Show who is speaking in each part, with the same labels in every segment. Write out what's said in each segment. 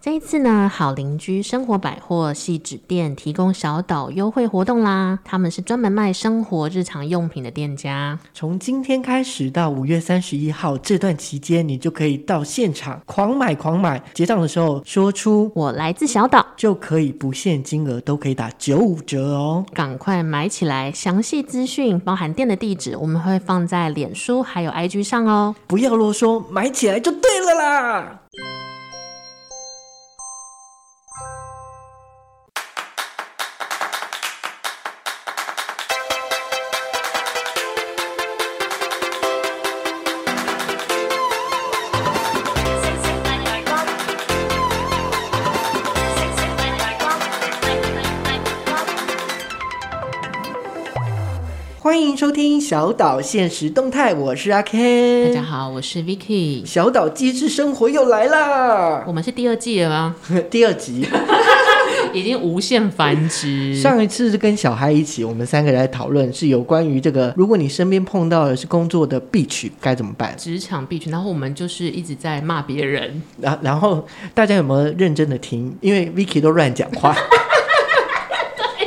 Speaker 1: 这一次呢，好邻居生活百货汐止店提供小岛优惠活动啦！他们是专门卖生活日常用品的店家。
Speaker 2: 从今天开始到五月三十一号这段期间，你就可以到现场狂买狂买，结账的时候说出“
Speaker 1: 我来自小岛”，
Speaker 2: 就可以不限金额都可以打九五折哦！
Speaker 1: 赶快买起来！详细资讯包含店的地址，我们会放在脸书还有 IG 上哦。
Speaker 2: 不要啰嗦，买起来就对了啦！听小岛现实动态，我是阿 Ken。
Speaker 1: 大家好，我是 Vicky。
Speaker 2: 小岛机智生活又来啦！
Speaker 1: 我们是第二季了吗？
Speaker 2: 第二集
Speaker 1: 已经无限繁殖。
Speaker 2: 上一次是跟小孩一起，我们三个人来讨论是有关于这个，如果你身边碰到的是工作的 bitch 该怎么办？
Speaker 1: 职场 bitch，然后我们就是一直在骂别人。
Speaker 2: 然然后大家有没有认真的听？因为 Vicky 都乱讲话。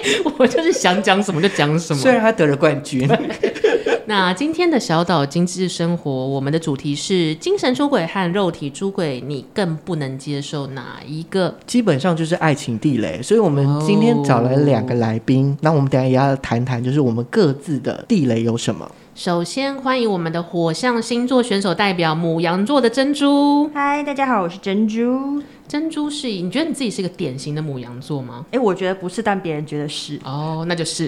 Speaker 1: 我就是想讲什么就讲什么。
Speaker 2: 虽然他得了冠军。
Speaker 1: 那今天的小岛精致生活，我们的主题是精神出轨和肉体出轨，你更不能接受哪一个？
Speaker 2: 基本上就是爱情地雷。所以我们今天找来两个来宾，那、oh. 我们等一下也要谈谈，就是我们各自的地雷有什么。
Speaker 1: 首先欢迎我们的火象星座选手代表母羊座的珍珠。
Speaker 3: 嗨，大家好，我是珍珠。
Speaker 1: 珍珠是，你觉得你自己是一个典型的母羊座吗？
Speaker 3: 哎、欸，我觉得不是，但别人觉得是。
Speaker 1: 哦，那就是。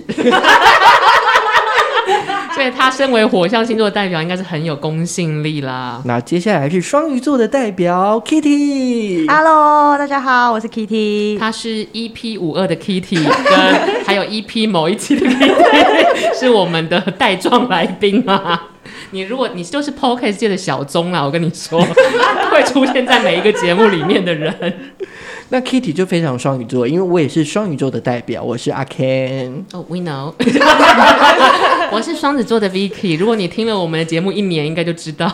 Speaker 1: 所以他身为火象星座的代表，应该是很有公信力啦。
Speaker 2: 那接下来是双鱼座的代表 Kitty。
Speaker 3: Hello，大家好，我是 Kitty。
Speaker 1: 他是 EP 五二的 Kitty，跟还有 EP 某一期的 Kitty，是我们的带状来宾啊。你如果你就是 Podcast 界的小宗啊，我跟你说，会出现在每一个节目里面的人。
Speaker 2: 那 Kitty 就非常双鱼座，因为我也是双鱼座的代表，我是阿 Ken。
Speaker 1: 哦、oh,，We know，我是双子座的 Vicky。如果你听了我们的节目一年，应该就知道了。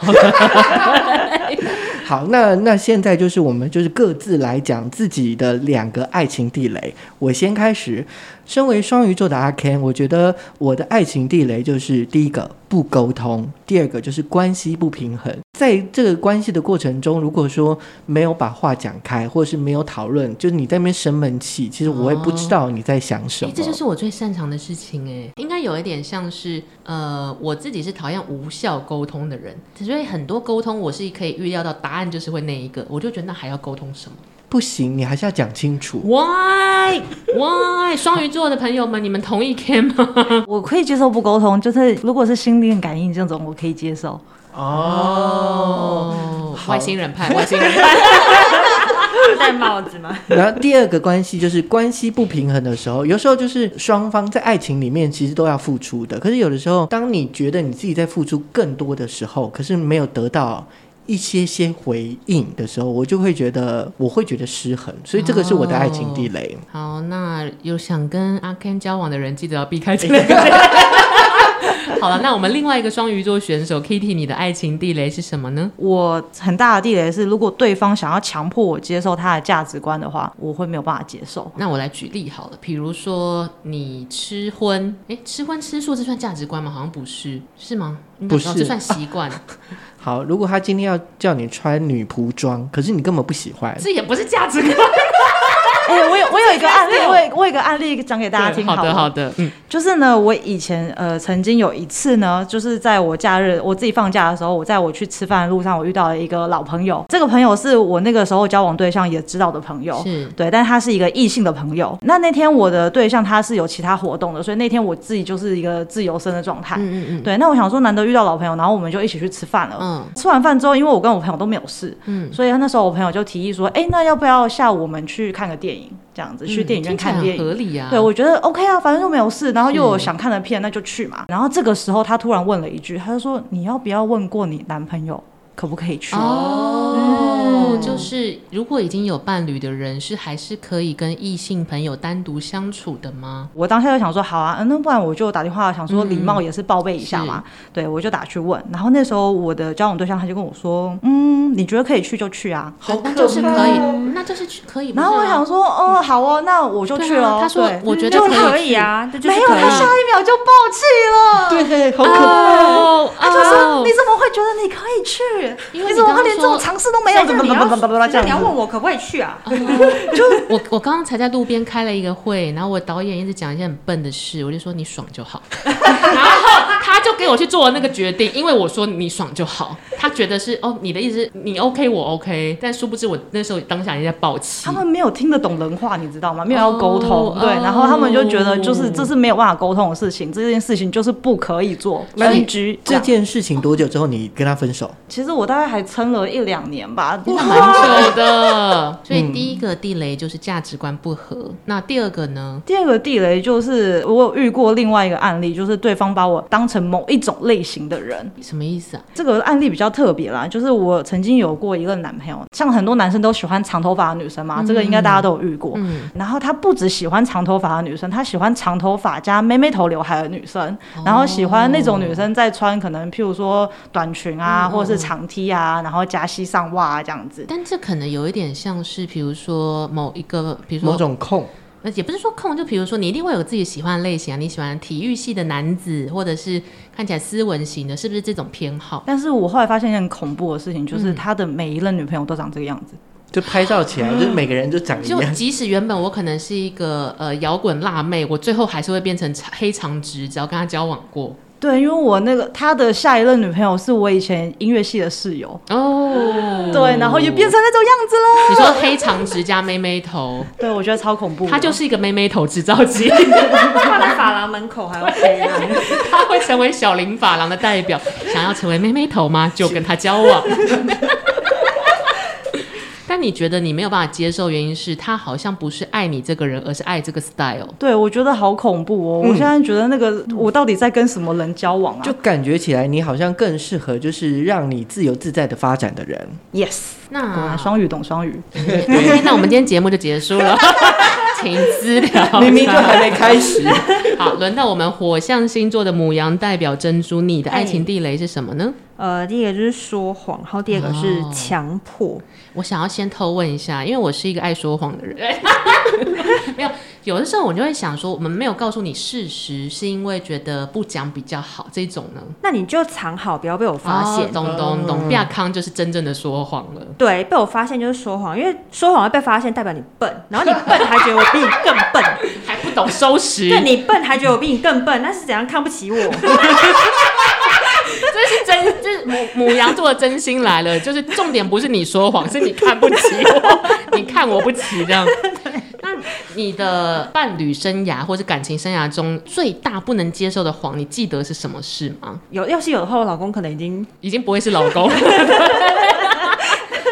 Speaker 2: 好，那那现在就是我们就是各自来讲自己的两个爱情地雷。我先开始。身为双鱼座的阿 Ken，我觉得我的爱情地雷就是第一个不沟通，第二个就是关系不平衡。在这个关系的过程中，如果说没有把话讲开，或者是没有讨论，就是你在那边生闷气，其实我也不知道你在想什么。
Speaker 1: 这就是我最擅长的事情哎，应该有一点像是呃，我自己是讨厌无效沟通的人，所以很多沟通我是可以预料到答案就是会那一个，我就觉得那还要沟通什么？
Speaker 2: 不行，你还是要讲清楚。
Speaker 1: Why Why？双鱼座的朋友们，你们同意 Ken 吗？
Speaker 3: 我可以接受不沟通，就是如果是心电感应这种，我可以接受。
Speaker 1: 哦、oh，外星人派，外星人派，
Speaker 3: 戴帽子吗？
Speaker 2: 然后第二个关系就是关系不平衡的时候，有时候就是双方在爱情里面其实都要付出的，可是有的时候，当你觉得你自己在付出更多的时候，可是没有得到。一些些回应的时候，我就会觉得，我会觉得失衡，所以这个是我的爱情地雷。
Speaker 1: 哦、好，那有想跟阿 Ken 交往的人，记得要避开这个。好了，那我们另外一个双鱼座选手 Kitty，你的爱情地雷是什么呢？
Speaker 3: 我很大的地雷是，如果对方想要强迫我接受他的价值观的话，我会没有办法接受。
Speaker 1: 那我来举例好了，比如说你吃荤，哎，吃荤吃素这算价值观吗？好像不是，是吗？
Speaker 2: 不是，
Speaker 1: 这算习惯。
Speaker 2: 好，如果他今天要叫你穿女仆装，可是你根本不喜欢，
Speaker 1: 这也不是价值观。
Speaker 3: 哎、欸，我有我有一个案例，我有我有一个案例讲给大家听好。
Speaker 1: 好的好的，嗯，
Speaker 3: 就是呢，我以前呃曾经有一次呢，就是在我假日我自己放假的时候，我在我去吃饭的路上，我遇到了一个老朋友。这个朋友是我那个时候交往对象也知道的朋友，
Speaker 1: 是
Speaker 3: 对，但他是一个异性的朋友。那那天我的对象他是有其他活动的，所以那天我自己就是一个自由身的状态。嗯嗯嗯。对，那我想说难得遇到老朋友，然后我们就一起去吃饭了。嗯。吃完饭之后，因为我跟我朋友都没有事，嗯，所以那时候我朋友就提议说，哎、欸，那要不要下午我们去看个电影？这样子去电影院看电影，合理啊。对，我觉得 OK 啊，反正又没有事，然后又有想看的片，那就去嘛。然后这个时候他突然问了一句，他就说：“你要不要问过你男朋友可不可以去？”哦。
Speaker 1: 哦，就是如果已经有伴侣的人，是还是可以跟异性朋友单独相处的吗？
Speaker 3: 我当下就想说，好啊，那不然我就打电话想说，礼貌也是报备一下嘛。嗯、对，我就打去问。然后那时候我的交往对象他就跟我说，嗯，你觉得可以去就去啊，
Speaker 1: 好，那就是可以，那就是去可以。
Speaker 3: 然后我想说，哦，好哦，那我就去了。
Speaker 1: 他说，我觉得可以啊，没
Speaker 3: 有，他下一秒就爆气了。
Speaker 2: 对，好可怕。
Speaker 3: 他就说，你怎么会觉得你可以去？你怎么会连这种尝试都没有？怎么怎么怎么怎么这样？你要问我可不可以去啊？
Speaker 1: 就我我刚刚才在路边开了一个会，然后我导演一直讲一些很笨的事，我就说你爽就好，然后他就给我去做了那个决定，因为我说你爽就好，他觉得是哦，你的意思是你 OK 我 OK，但殊不知我那时候当下也在抱气。
Speaker 3: 他们没有听得懂人话，你知道吗？没有要沟通，对，然后他们就觉得就是这是没有办法沟通的事情，这件事情就是不可以做。NG
Speaker 2: 这件事情多久之后你跟他分手？
Speaker 3: 其实我大概还撑了一两年吧，
Speaker 1: 蛮久的。所以第一个地雷就是价值观不合。那第二个呢？
Speaker 3: 第二个地雷就是我有遇过另外一个案例，就是对方把我当成某一种类型的人。
Speaker 1: 什么意思啊？
Speaker 3: 这个案例比较特别啦，就是我曾经有过一个男朋友，像很多男生都喜欢长头发的女生嘛，这个应该大家都有遇过。嗯。然后他不只喜欢长头发的女生，他喜欢长头发加妹妹头刘海的女生，然后喜欢那种女生在穿可能譬如说短裙啊，或者是长 T 啊，然后加西上袜啊这样子。
Speaker 1: 但这可能有一点像是，比如说某一个，比如说
Speaker 2: 某种控。
Speaker 1: 那也不是说控，就比如说你一定会有自己喜欢的类型啊，你喜欢体育系的男子，或者是看起来斯文型的，是不是这种偏好？
Speaker 3: 但是我后来发现一件很恐怖的事情，就是他的每一任女朋友都长这个样子，
Speaker 2: 就拍照起来、嗯、就是每个人都长一样。
Speaker 1: 就即使原本我可能是一个呃摇滚辣妹，我最后还是会变成黑长直，只要跟他交往过。
Speaker 3: 对，因为我那个他的下一任女朋友是我以前音乐系的室友哦，对，然后也变成那种样子了。
Speaker 1: 你说黑长直加妹妹头，
Speaker 3: 对，我觉得超恐怖。
Speaker 1: 他就是一个妹妹头制造机，
Speaker 3: 放在发廊门口还要黑啊。
Speaker 1: 他会成为小林发廊的代表，想要成为妹妹头吗？就跟他交往。但你觉得你没有办法接受，原因是他好像不是爱你这个人，而是爱这个 style。
Speaker 3: 对，我觉得好恐怖哦！嗯、我现在觉得那个我到底在跟什么人交往啊？
Speaker 2: 就感觉起来你好像更适合就是让你自由自在的发展的人。
Speaker 3: Yes，那双语懂双语。
Speaker 1: 那我们今天节目就结束了，请私聊。
Speaker 2: 明明就还没开始。
Speaker 1: 好，轮到我们火象星座的母羊代表珍珠，你的爱情地雷是什么呢？
Speaker 4: 呃，第一个就是说谎，然后第二个是强迫。Oh.
Speaker 1: 我想要先偷问一下，因为我是一个爱说谎的人。没有，有的时候我就会想说，我们没有告诉你事实，是因为觉得不讲比较好。这种呢？
Speaker 4: 那你就藏好，不要被我发现。
Speaker 1: Oh, 懂懂懂，不要康就是真正的说谎了。
Speaker 4: 对，被我发现就是说谎，因为说谎会被发现，代表你笨，然后你笨还觉得我比你更笨，
Speaker 1: 还不懂收拾。
Speaker 4: 对，你笨还觉得我比你更笨，那是怎样看不起我？
Speaker 1: 这是真，就是母母羊座的真心来了。就是重点不是你说谎，是你看不起我，你看我不起这样。那你的伴侣生涯或者感情生涯中最大不能接受的谎，你记得是什么事吗？
Speaker 4: 有，要是有的话，我老公可能已经
Speaker 1: 已经不会是老公。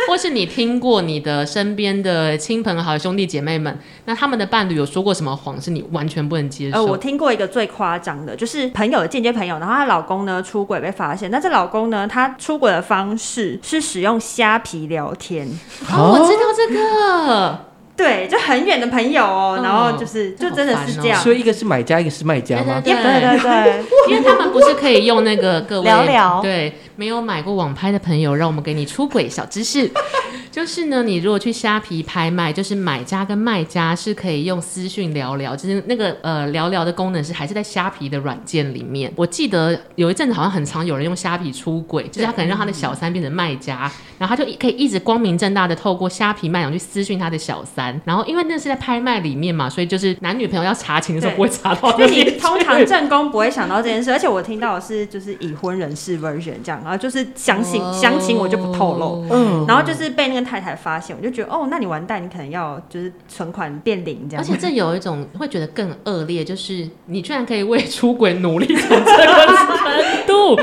Speaker 1: 或是你听过你的身边的亲朋好友兄弟姐妹们，那他们的伴侣有说过什么谎是你完全不能接受？
Speaker 4: 呃，我听过一个最夸张的，就是朋友的间接朋友，然后她老公呢出轨被发现，那这老公呢，他出轨的方式是使用虾皮聊天。
Speaker 1: 哦，我知道这个。
Speaker 4: 对，就很远的朋友哦，然后就是就真的是这样。
Speaker 2: 所以一个是买家，一个是卖家吗？
Speaker 1: 对对对对，因为他们不是可以用那个各位聊聊。对，没有买过网拍的朋友，让我们给你出轨小知识。就是呢，你如果去虾皮拍卖，就是买家跟卖家是可以用私讯聊聊，就是那个呃聊聊的功能是还是在虾皮的软件里面。我记得有一阵子好像很常有人用虾皮出轨，就是他可能让他的小三变成卖家，然后他就可以一直光明正大的透过虾皮卖场去私讯他的小三。然后因为那是在拍卖里面嘛，所以就是男女朋友要查情的时候不会查到。
Speaker 4: 那你通常正宫不会想到这件事，而且我听到的是就是已婚人士 version 这样，然后就是详情详情我就不透露，嗯，然后就是被那个。太太发现，我就觉得哦，那你完蛋，你可能要就是存款变零这样。
Speaker 1: 而且这有一种会觉得更恶劣，就是你居然可以为出轨努力成这个程度，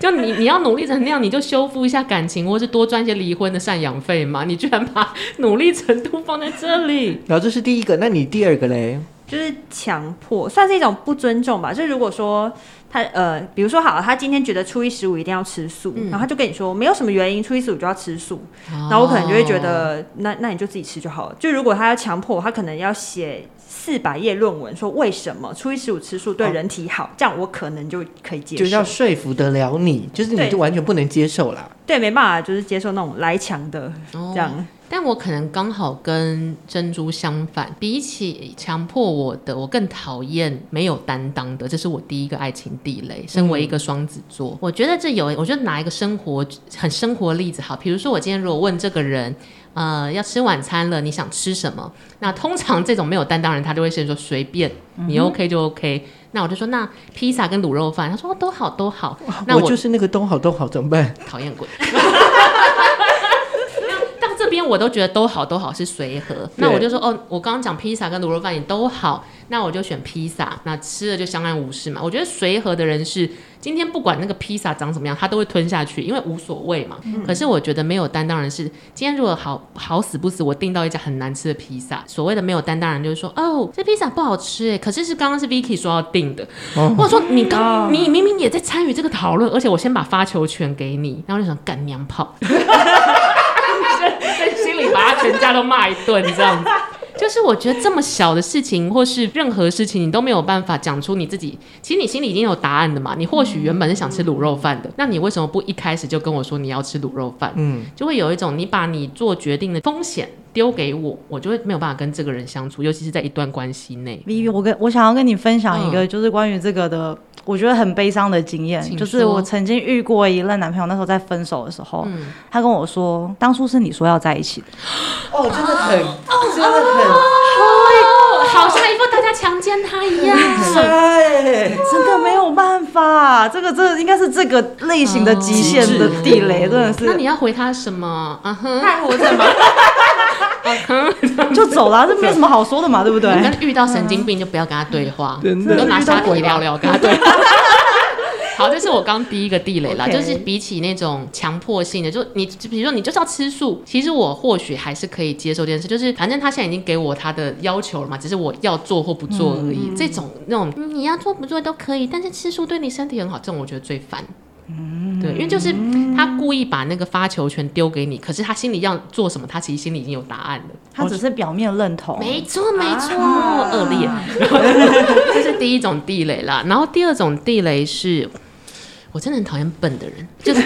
Speaker 1: 就你你要努力成那样，你就修复一下感情，或是多赚些离婚的赡养费嘛。你居然把努力程度放在这里，
Speaker 2: 然后这是第一个，那你第二个嘞？
Speaker 4: 就是强迫，算是一种不尊重吧。就是如果说他呃，比如说好，他今天觉得初一十五一定要吃素，嗯、然后他就跟你说没有什么原因，初一十五就要吃素，哦、然后我可能就会觉得，那那你就自己吃就好了。就如果他要强迫，他可能要写四百页论文，说为什么初一十五吃素对人体好，哦、这样我可能就可以接受，
Speaker 2: 就是要说服得了你，就是你就完全不能接受啦。
Speaker 4: 对，没办法，就是接受那种来强的这样。哦
Speaker 1: 但我可能刚好跟珍珠相反，比起强迫我的，我更讨厌没有担当的，这是我第一个爱情地雷。身为一个双子座，嗯、我觉得这有，我觉得拿一个生活很生活的例子好，比如说我今天如果问这个人，呃，要吃晚餐了，你想吃什么？那通常这种没有担当人，他就会先说随便，你 OK 就 OK。嗯、那我就说那披萨跟卤肉饭，他说都好都好。那我，
Speaker 2: 我就是那个都好都好，怎么办？
Speaker 1: 讨厌鬼。边我都觉得都好都好是随和，那我就说哦，我刚刚讲披萨跟卤肉饭也都好，那我就选披萨，那吃了就相安无事嘛。我觉得随和的人是今天不管那个披萨长什么样，他都会吞下去，因为无所谓嘛。嗯、可是我觉得没有担当人是今天如果好好死不死我订到一家很难吃的披萨，所谓的没有担当人就是说哦，这披萨不好吃哎，可是是刚刚是 Vicky 说要订的，哦、或者说你刚你明明也在参与这个讨论，而且我先把发球权给你，然后就想干娘炮。全家都骂一顿，这样子，就是我觉得这么小的事情，或是任何事情，你都没有办法讲出你自己。其实你心里已经有答案的嘛。你或许原本是想吃卤肉饭的，那你为什么不一开始就跟我说你要吃卤肉饭？嗯，就会有一种你把你做决定的风险丢给我，我就会没有办法跟这个人相处，尤其是在一段关系内。
Speaker 3: Vivi，我跟我想要跟你分享一个，就是关于这个的。我觉得很悲伤的经验，就是我曾经遇过一任男朋友，那时候在分手的时候，嗯、他跟我说，当初是你说要在一起的。
Speaker 2: 哦，真的很，哦、真的很，
Speaker 1: 好像一副大家强奸他一样。
Speaker 2: 对，
Speaker 3: 真的没有办法，这个这个、应该是这个类型的极限的地雷，真的是。
Speaker 1: 那你要回他什么？啊哼，
Speaker 4: 太活着吗？
Speaker 3: 就走了，这没什么好说的嘛，对不对？
Speaker 1: 遇到神经病就不要跟他
Speaker 2: 对话，
Speaker 1: 你都拿虾皮聊聊跟他对话。好，这是我刚第一个地雷啦，Okay. 就是比起那种强迫性的，就你比如说你就是要吃素，其实我或许还是可以接受这件事，就是反正他现在已经给我他的要求了嘛，只是我要做或不做而已。嗯、这种那种你要做不做都可以，但是吃素对你身体很好，这种我觉得最烦。嗯，对，因为就是他故意把那个发球权丢给你，可是他心里要做什么，他其实心里已经有答案了。
Speaker 3: 他只是表面认同。
Speaker 1: 没错，没错，恶劣。这是第一种地雷啦。然后第二种地雷是，我真的很讨厌笨的人，就是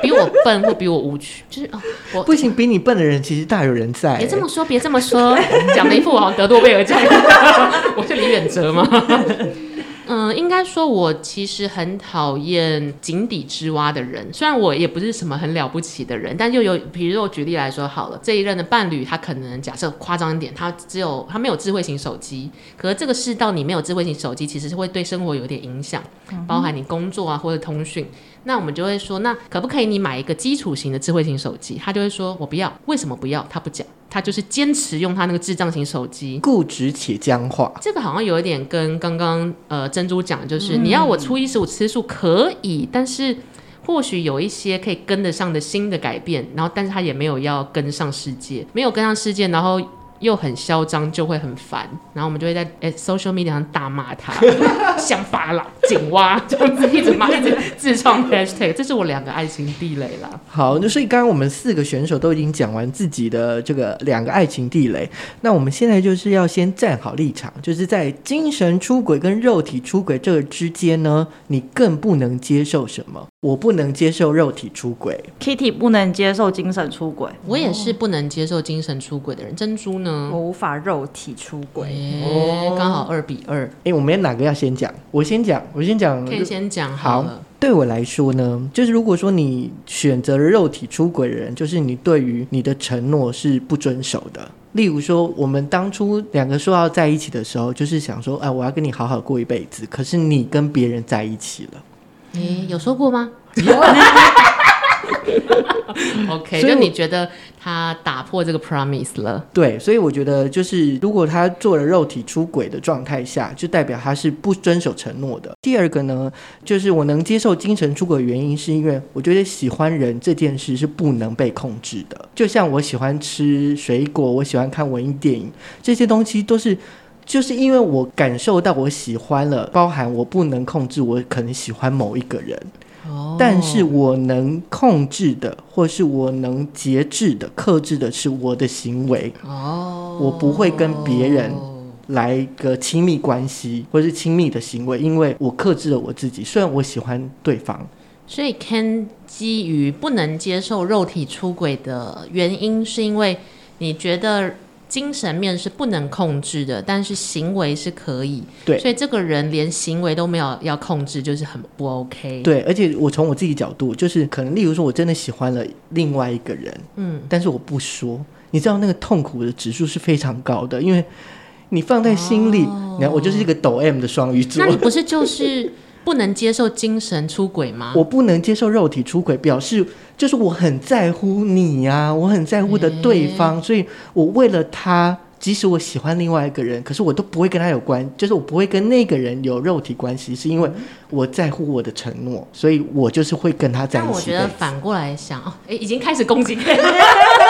Speaker 1: 比我笨或比我无趣，就是哦，我
Speaker 2: 不行，比你笨的人其实大有人在。
Speaker 1: 别这么说，别这么说，讲了一副我好像得诺贝尔奖，我是李远哲吗？嗯，应该说，我其实很讨厌井底之蛙的人。虽然我也不是什么很了不起的人，但就有，比如说我举例来说好了，这一任的伴侣，他可能假设夸张一点，他只有他没有智慧型手机。可是这个世道，你没有智慧型手机，其实是会对生活有点影响，包含你工作啊或者通讯。那我们就会说，那可不可以你买一个基础型的智慧型手机？他就会说，我不要。为什么不要？他不讲。他就是坚持用他那个智障型手机，
Speaker 2: 固执且僵化。
Speaker 1: 这个好像有一点跟刚刚呃珍珠讲，就是、嗯、你要我初一十五吃素可以，但是或许有一些可以跟得上的新的改变，然后但是他也没有要跟上世界，没有跟上世界，然后。又很嚣张，就会很烦，然后我们就会在诶 social media 上大骂他，乡巴佬、井蛙，这样子一直骂，一直自创 hashtag，这是我两个爱情地雷啦。
Speaker 2: 好，那所以刚刚我们四个选手都已经讲完自己的这个两个爱情地雷，那我们现在就是要先站好立场，就是在精神出轨跟肉体出轨这个之间呢，你更不能接受什么？我不能接受肉体出轨
Speaker 3: ，Kitty 不能接受精神出轨，
Speaker 1: 我也是不能接受精神出轨的人。珍珠呢？
Speaker 4: 我无法肉体出轨，
Speaker 1: 哦，刚好二比二。
Speaker 2: 哎，我们哪个要先讲？我先讲，我先讲。
Speaker 1: 可以先讲好
Speaker 2: 对我来说呢，就是如果说你选择了肉体出轨的人，就是你对于你的承诺是不遵守的。例如说，我们当初两个说要在一起的时候，就是想说，哎，我要跟你好好过一辈子。可是你跟别人在一起了。
Speaker 1: 你有说过吗 OK，
Speaker 2: 所以
Speaker 1: 就你觉得他打破这个 promise 了？
Speaker 2: 对，所以我觉得就是，如果他做了肉体出轨的状态下，就代表他是不遵守承诺的。第二个呢，就是我能接受精神出轨的原因，是因为我觉得喜欢人这件事是不能被控制的。就像我喜欢吃水果，我喜欢看文艺电影，这些东西都是。就是因为我感受到我喜欢了，包含我不能控制，我可能喜欢某一个人。哦，但是我能控制的，或是我能节制的、克制的是我的行为。哦，我不会跟别人来个亲密关系，或是亲密的行为，因为我克制了我自己。虽然我喜欢对方，
Speaker 1: 所以 Ken 基于不能接受肉体出轨的原因，是因为你觉得。精神面是不能控制的，但是行为是可以。
Speaker 2: 对，
Speaker 1: 所以这个人连行为都没有要控制，就是很不 OK。
Speaker 2: 对，而且我从我自己角度，就是可能，例如说，我真的喜欢了另外一个人，嗯，但是我不说，你知道那个痛苦的指数是非常高的，因为你放在心里，哦、你看我就是一个抖 M 的双鱼座，
Speaker 1: 那你不是就是？不能接受精神出轨吗？
Speaker 2: 我不能接受肉体出轨，表示就是我很在乎你呀、啊，我很在乎的对方，欸、所以我为了他，即使我喜欢另外一个人，可是我都不会跟他有关，就是我不会跟那个人有肉体关系，是因为我在乎我的承诺，所以我就是会跟他在一起。但
Speaker 1: 我觉得反过来想，哦，哎，已经开始攻击。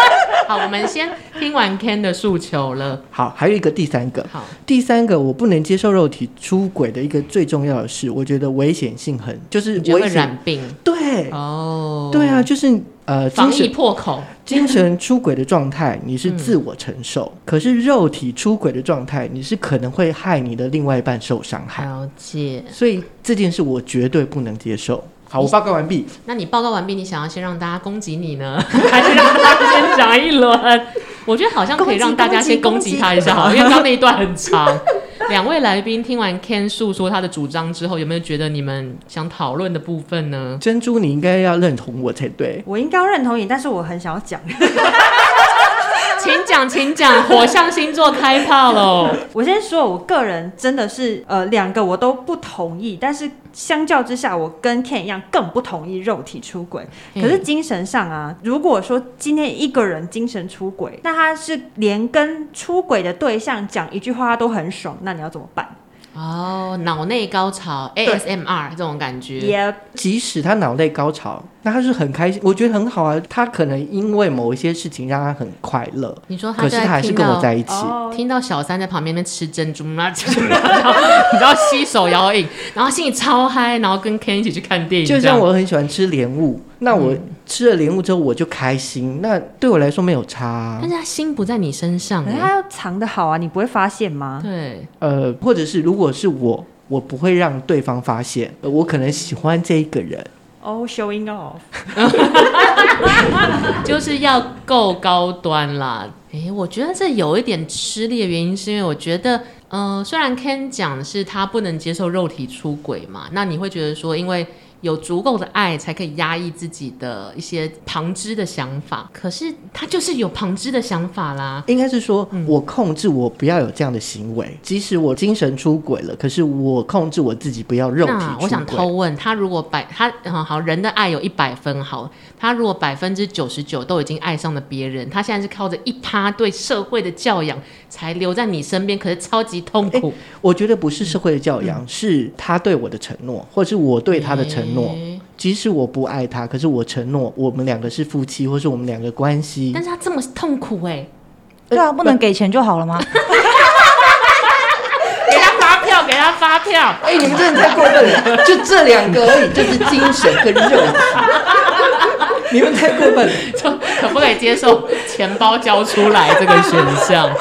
Speaker 1: 好，我们先听完 Ken 的诉求了。
Speaker 2: 好，还有一个第三个。
Speaker 1: 好，
Speaker 2: 第三个我不能接受肉体出轨的一个最重要的是，我觉得危险性很，就是我会
Speaker 1: 染病。
Speaker 2: 对，
Speaker 1: 哦，
Speaker 2: 对啊，就是呃，
Speaker 1: 防疫破口，
Speaker 2: 精神出轨的状态你是自我承受，嗯、可是肉体出轨的状态你是可能会害你的另外一半受伤害。
Speaker 1: 了解，
Speaker 2: 所以这件事我绝对不能接受。好，我报告完毕。
Speaker 1: 那你报告完毕，你想要先让大家攻击你呢，还是让大家先讲一轮？我觉得好像可以让大家先攻击他一下，好，因为刚刚那一段很长。两位来宾听完 Ken 诉说他的主张之后，有没有觉得你们想讨论的部分呢？
Speaker 2: 珍珠，你应该要认同我才对。
Speaker 4: 我应该要认同你，但是我很想要讲。
Speaker 1: 请讲，请讲，火象星座开炮喽！
Speaker 4: 我先说，我个人真的是呃，两个我都不同意，但是相较之下，我跟 Ken 一样更不同意肉体出轨。可是精神上啊，如果说今天一个人精神出轨，那他是连跟出轨的对象讲一句话他都很爽，那你要怎么办？
Speaker 1: 哦，脑内高潮 ASMR 这种感觉，
Speaker 4: 也
Speaker 2: 即使他脑内高潮，那他是很开心，我觉得很好啊。他可能因为某一些事情让他很快乐。
Speaker 1: 你说他，
Speaker 2: 可是他还是跟我在一起，
Speaker 1: 听到小三在旁边那吃珍珠，然后你知道吸手摇饮，然后心里超嗨，然后跟 Ken 一起去看电影。
Speaker 2: 就像我很喜欢吃莲雾，那我吃了莲雾之后我就开心，那对我来说没有差啊。
Speaker 1: 但是他心不在你身上，
Speaker 4: 他要藏得好啊，你不会发现吗？
Speaker 1: 对，
Speaker 2: 呃，或者是如果是我，我不会让对方发现，我可能喜欢这一个人。
Speaker 4: All showing off，
Speaker 1: 就是要够高端啦。哎，我觉得这有一点吃力的原因，是因为我觉得，嗯、虽然 Ken 讲是他不能接受肉体出轨嘛，那你会觉得说，因为。有足够的爱，才可以压抑自己的一些旁支的想法。可是他就是有旁支的想法啦。
Speaker 2: 应该是说，我控制我不要有这样的行为，嗯、即使我精神出轨了，可是我控制我自己不要肉体出轨。
Speaker 1: 我想偷问他，如果百他好好人的爱有一百分好，他如果百分之九十九都已经爱上了别人，他现在是靠着一趴对社会的教养才留在你身边，可是超级痛苦。欸、
Speaker 2: 我觉得不是社会的教养，嗯、是他对我的承诺，或是我对他的承诺。欸，即使我不爱他，可是我承诺我们两个是夫妻，或是我们两个关系。
Speaker 1: 但是他这么痛苦哎、欸，
Speaker 3: 对啊，不能给钱就好了吗？
Speaker 1: 给他发票，给他发票。
Speaker 2: 哎、欸，你们真的太过分了，就这两个而已，就是精神跟肉体。你们太过分 就，
Speaker 1: 可不可以接受钱包交出来这个选项？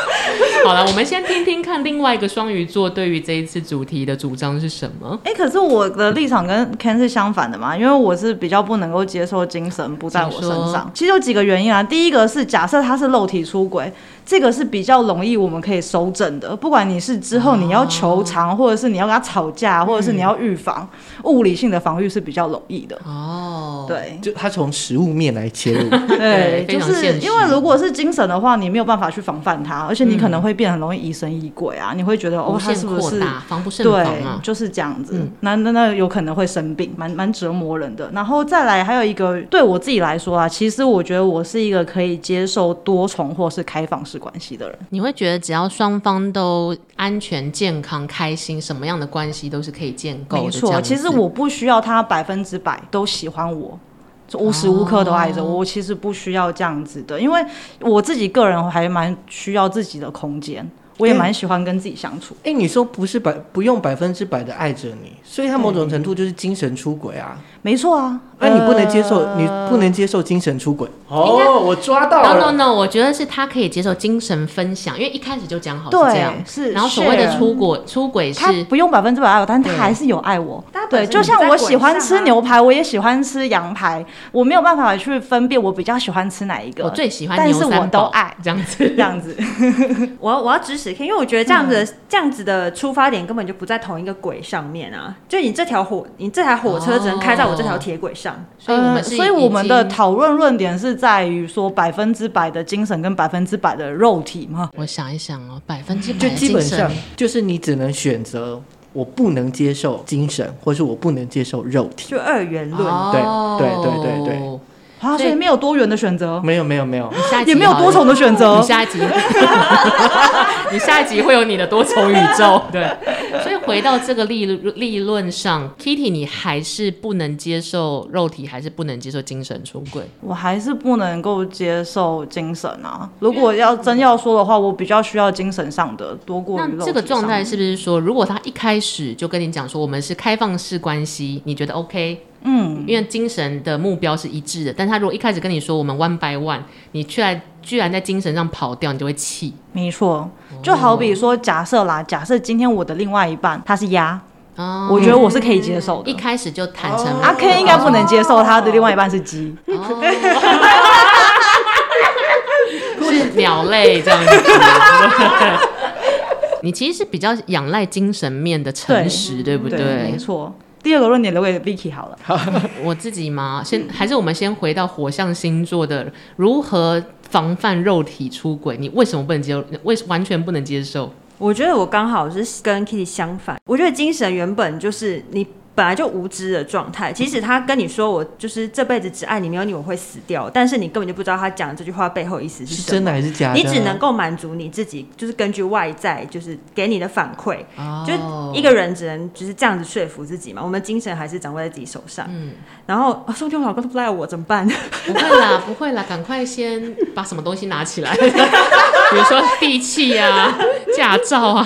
Speaker 1: 好了，我们先听听看另外一个双鱼座对于这一次主题的主张是什么？
Speaker 3: 哎、欸，可是我的立场跟 Ken 是相反的嘛，因为我是比较不能够接受精神不在我身上。其实有几个原因啊，第一个是假设他是肉体出轨。这个是比较容易，我们可以收整的。不管你是之后你要求偿，或者是你要跟他吵架，或者是你要预防，物理性的防御是比较容易的。哦，对，
Speaker 2: 就他从食物面来切入，
Speaker 3: 对，就是因为如果是精神的话，你没有办法去防范他，而且你可能会变得很容易疑神疑鬼啊。你会觉得哦，他是不是
Speaker 1: 防不胜防？
Speaker 3: 对，就是这样子。那那那有可能会生病，蛮蛮折磨人的。然后再来还有一个，对我自己来说啊，其实我觉得我是一个可以接受多重或是开放式关系的人，你
Speaker 1: 会觉得只要双方都安全、健康、开心，什么样的关系都是可以建构的。没错，
Speaker 3: 其实我不需要他百分之百都喜欢我，无时无刻都爱着我。我其实不需要这样子的，因为我自己个人还蛮需要自己的空间。我也蛮喜欢跟自己相处。
Speaker 2: 哎、欸，你说不是百不用百分之百的爱着你，所以他某种程度就是精神出轨啊。
Speaker 3: 没错啊，
Speaker 2: 那、呃、你不能接受，你不能接受精神出轨。哦，我抓到了。
Speaker 1: No No No，我觉得是他可以接受精神分享，因为一开始就讲好是这样。
Speaker 3: 是。
Speaker 1: 然后所谓的出轨，出轨是
Speaker 3: 他不用百分之百爱我，但他还是有爱我。对，就像我喜欢吃牛排，我也喜欢吃羊排，我没有办法去分辨我比较喜欢吃哪一个。
Speaker 1: 我最喜欢，
Speaker 3: 但是我都爱
Speaker 1: 这样子，
Speaker 3: 这样子。
Speaker 4: 我要我要因为我觉得这样子这样子的出发点根本就不在同一个轨上面啊！就你这条火，你这台火车只能开在我这条铁轨上。哦
Speaker 1: 所以我们，
Speaker 3: 所以我们的讨论论点是在于说百分之百的精神跟百分之百的肉体吗？
Speaker 1: 我想一想哦，百分之百
Speaker 2: 就基本上就是你只能选择，我不能接受精神，或是我不能接受肉体，
Speaker 4: 就二元论。
Speaker 1: 哦、
Speaker 2: 对对对对对。
Speaker 3: 啊，所以没有多元的选择，
Speaker 2: 没有没有没有，
Speaker 3: 也没有多重的选择。
Speaker 1: 你下一集，你下一集会有你的多重宇宙。对，所以回到这个立立论上，Kitty，你还是不能接受肉体，还是不能接受精神出轨？
Speaker 3: 我还是不能够接受精神啊。如果要真要说的话，我比较需要精神上的多过于肉体。
Speaker 1: 那这个状态是不是说，如果他一开始就跟你讲说我们是开放式关系，你觉得 OK？
Speaker 3: 嗯，
Speaker 1: 因为精神的目标是一致的，但他如果一开始跟你说我们 one by one，你居然居然在精神上跑掉，你就会气。
Speaker 3: 没错，就好比说假设啦，假设今天我的另外一半他是鸭，哦，我觉得我是可以接受的。
Speaker 1: 一开始就坦诚，
Speaker 3: 阿 Ken 应该不能接受他的另外一半是鸡，
Speaker 1: 哦、是鸟类这样子。你其实是比较仰赖精神面的诚实，对，对不对？对
Speaker 3: 没错。第二个论点留给 Vicky 好了。
Speaker 1: 我自己吗？先还是我们先回到火象星座的如何防范肉体出轨？你为什么不能接受？为完全不能接受？
Speaker 4: 我觉得我刚好是跟 Kitty 相反。我觉得精神原本就是你。本来就无知的状态，即使他跟你说我就是这辈子只爱你，没有你我会死掉，但是你根本就不知道他讲这句话背后意思是什么，
Speaker 2: 是真的还是假的？
Speaker 4: 你只能够满足你自己，就是根据外在就是给你的反馈，哦、就一个人只能就是这样子说服自己嘛。我们精神还是掌握在自己手上。嗯，然后说不定我老公都不爱我怎么办？
Speaker 1: 不会啦，不会啦，赶快先把什么东西拿起来，比如说地契啊、驾照啊、